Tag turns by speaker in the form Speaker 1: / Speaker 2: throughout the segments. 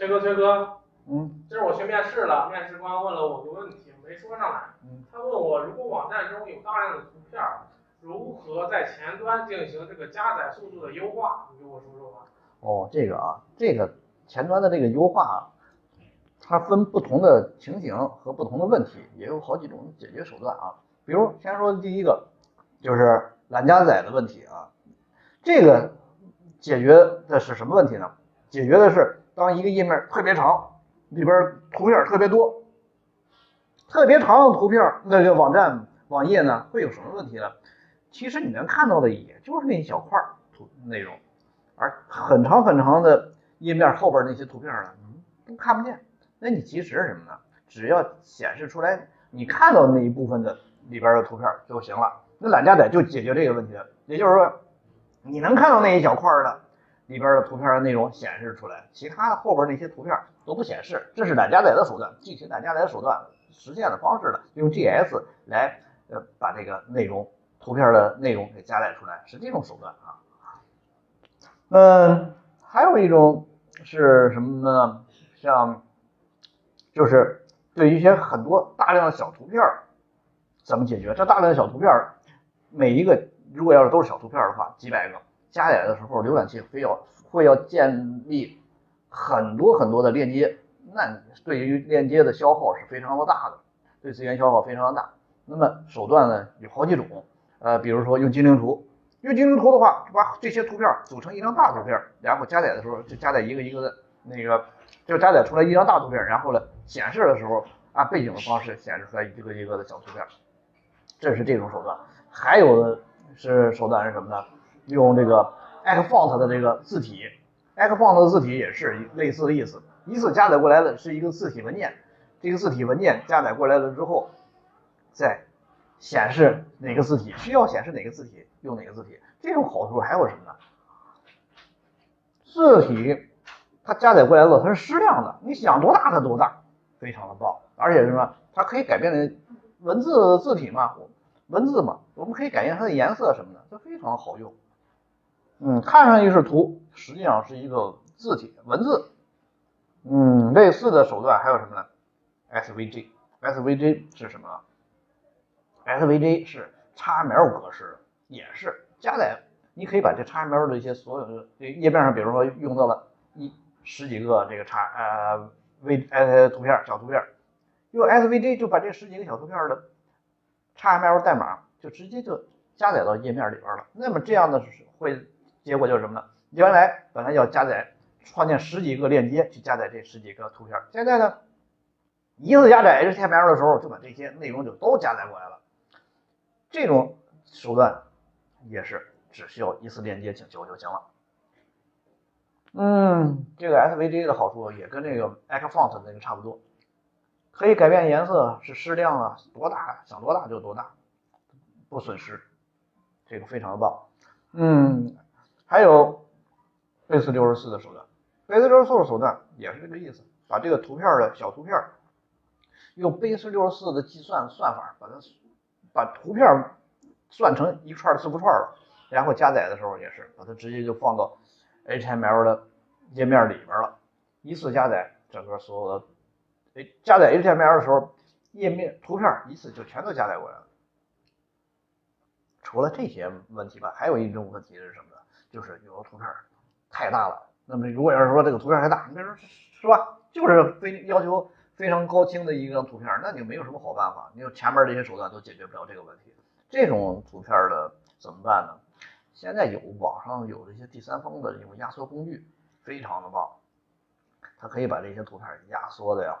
Speaker 1: 崔哥，崔哥，
Speaker 2: 嗯
Speaker 1: 今儿我去面试了，面试官问了我个问题，没说上来。
Speaker 2: 嗯
Speaker 1: 他问我，如果网站中有大量的图片，如何在前端进行这个加载速度的优化？你给我说说吧。
Speaker 2: 哦，这个啊，这个前端的这个优化啊，它分不同的情形和不同的问题，也有好几种解决手段啊。比如先说第一个，就是懒加载的问题啊，这个解决的是什么问题呢？解决的是当一个页面特别长，里边图片特别多，特别长的图片，那个网站网页呢会有什么问题呢？其实你能看到的也就是那一小块图内容。而很长很长的页面后边那些图片呢，都看不见。那你其实什么呢？只要显示出来你看到那一部分的里边的图片就行了。那懒加载就解决这个问题了。也就是说，你能看到那一小块的里边的图片的内容显示出来，其他的后边那些图片都不显示。这是懒加载的手段，具体懒加载的手段实现的方式呢，用 JS 来呃把这个内容图片的内容给加载出来，是这种手段啊。嗯，还有一种是什么呢？像就是对于一些很多大量的小图片怎么解决？这大量的小图片，每一个如果要是都是小图片的话，几百个加载的时候，浏览器非要会要建立很多很多的链接，那对于链接的消耗是非常的大的，对资源消耗非常的大。那么手段呢有好几种，呃，比如说用精灵图。用精灵图的话，把这些图片组成一张大图片，然后加载的时候就加载一个一个的那个，就加载出来一张大图片，然后呢显示的时候按背景的方式显示出来一个一个的小图片，这是这种手段。还有的是手段是什么呢？用这个 Xfont 的这个字体，Xfont 的字体也是类似的意思，一次加载过来的是一个字体文件，这个字体文件加载过来了之后，再显示哪个字体需要显示哪个字体。用哪个字体？这种好处还有什么呢？字体它加载过来了，它是矢量的，你想多大它多大，非常的棒。而且什么？它可以改变的文字字体嘛，文字嘛，我们可以改变它的颜色什么的，这非常好用。嗯，看上去是图，实际上是一个字体文字。嗯，类似的手段还有什么呢？SVG，SVG 是什么？SVG 是 XML 格式。也是加载，你可以把这 XML 的一些所有的这页面上，比如说用到了一十几个这个叉呃 V 呃图片小图片，用 SVG 就把这十几个小图片的 XML 代码就直接就加载到页面里边了。那么这样的是会结果就是什么呢？原来本来要加载创建十几个链接去加载这十几个图片，现在呢一次加载 HTML 的时候就把这些内容就都加载过来了。这种手段。也是只需要一次链接请求就行了。嗯，这个 SVG 的好处也跟这个 Xfont 那个差不多，可以改变颜色，是适量啊，多大想多大就多大，不损失，这个非常的棒。嗯，还有贝斯六十四的手段，贝斯六十四的手段也是这个意思，把这个图片的小图片用贝斯六十四的计算算法把它把图片。算成一串字符串了，然后加载的时候也是把它直接就放到 HTML 的页面里边了，一次加载整个所有的，哎，加载 HTML 的时候，页面图片一次就全都加载过来了。除了这些问题吧，还有一种问题是什么呢？就是有的图片太大了。那么如果要是说这个图片太大，你比如说是吧，就是非要求非常高清的一张图片，那就没有什么好办法，你有前面这些手段都解决不了这个问题。这种图片的怎么办呢？现在有网上有这些第三方的这种压缩工具，非常的棒，它可以把这些图片压缩的呀，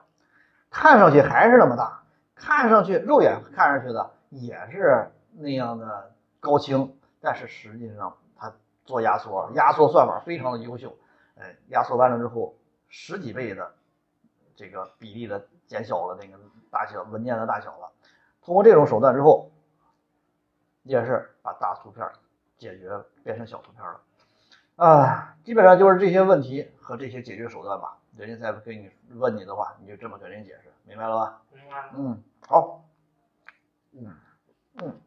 Speaker 2: 看上去还是那么大，看上去肉眼看上去的也是那样的高清，但是实际上做压缩，压缩算法非常的优秀，哎，压缩完了之后十几倍的这个比例的减小了那个大小文件的大小了，通过这种手段之后。也是把大图片解决变成小图片了，啊，基本上就是这些问题和这些解决手段吧。人家再给你问你的话，你就这么给人解释，明白了吧？
Speaker 1: 明白。
Speaker 2: 嗯，好，嗯嗯。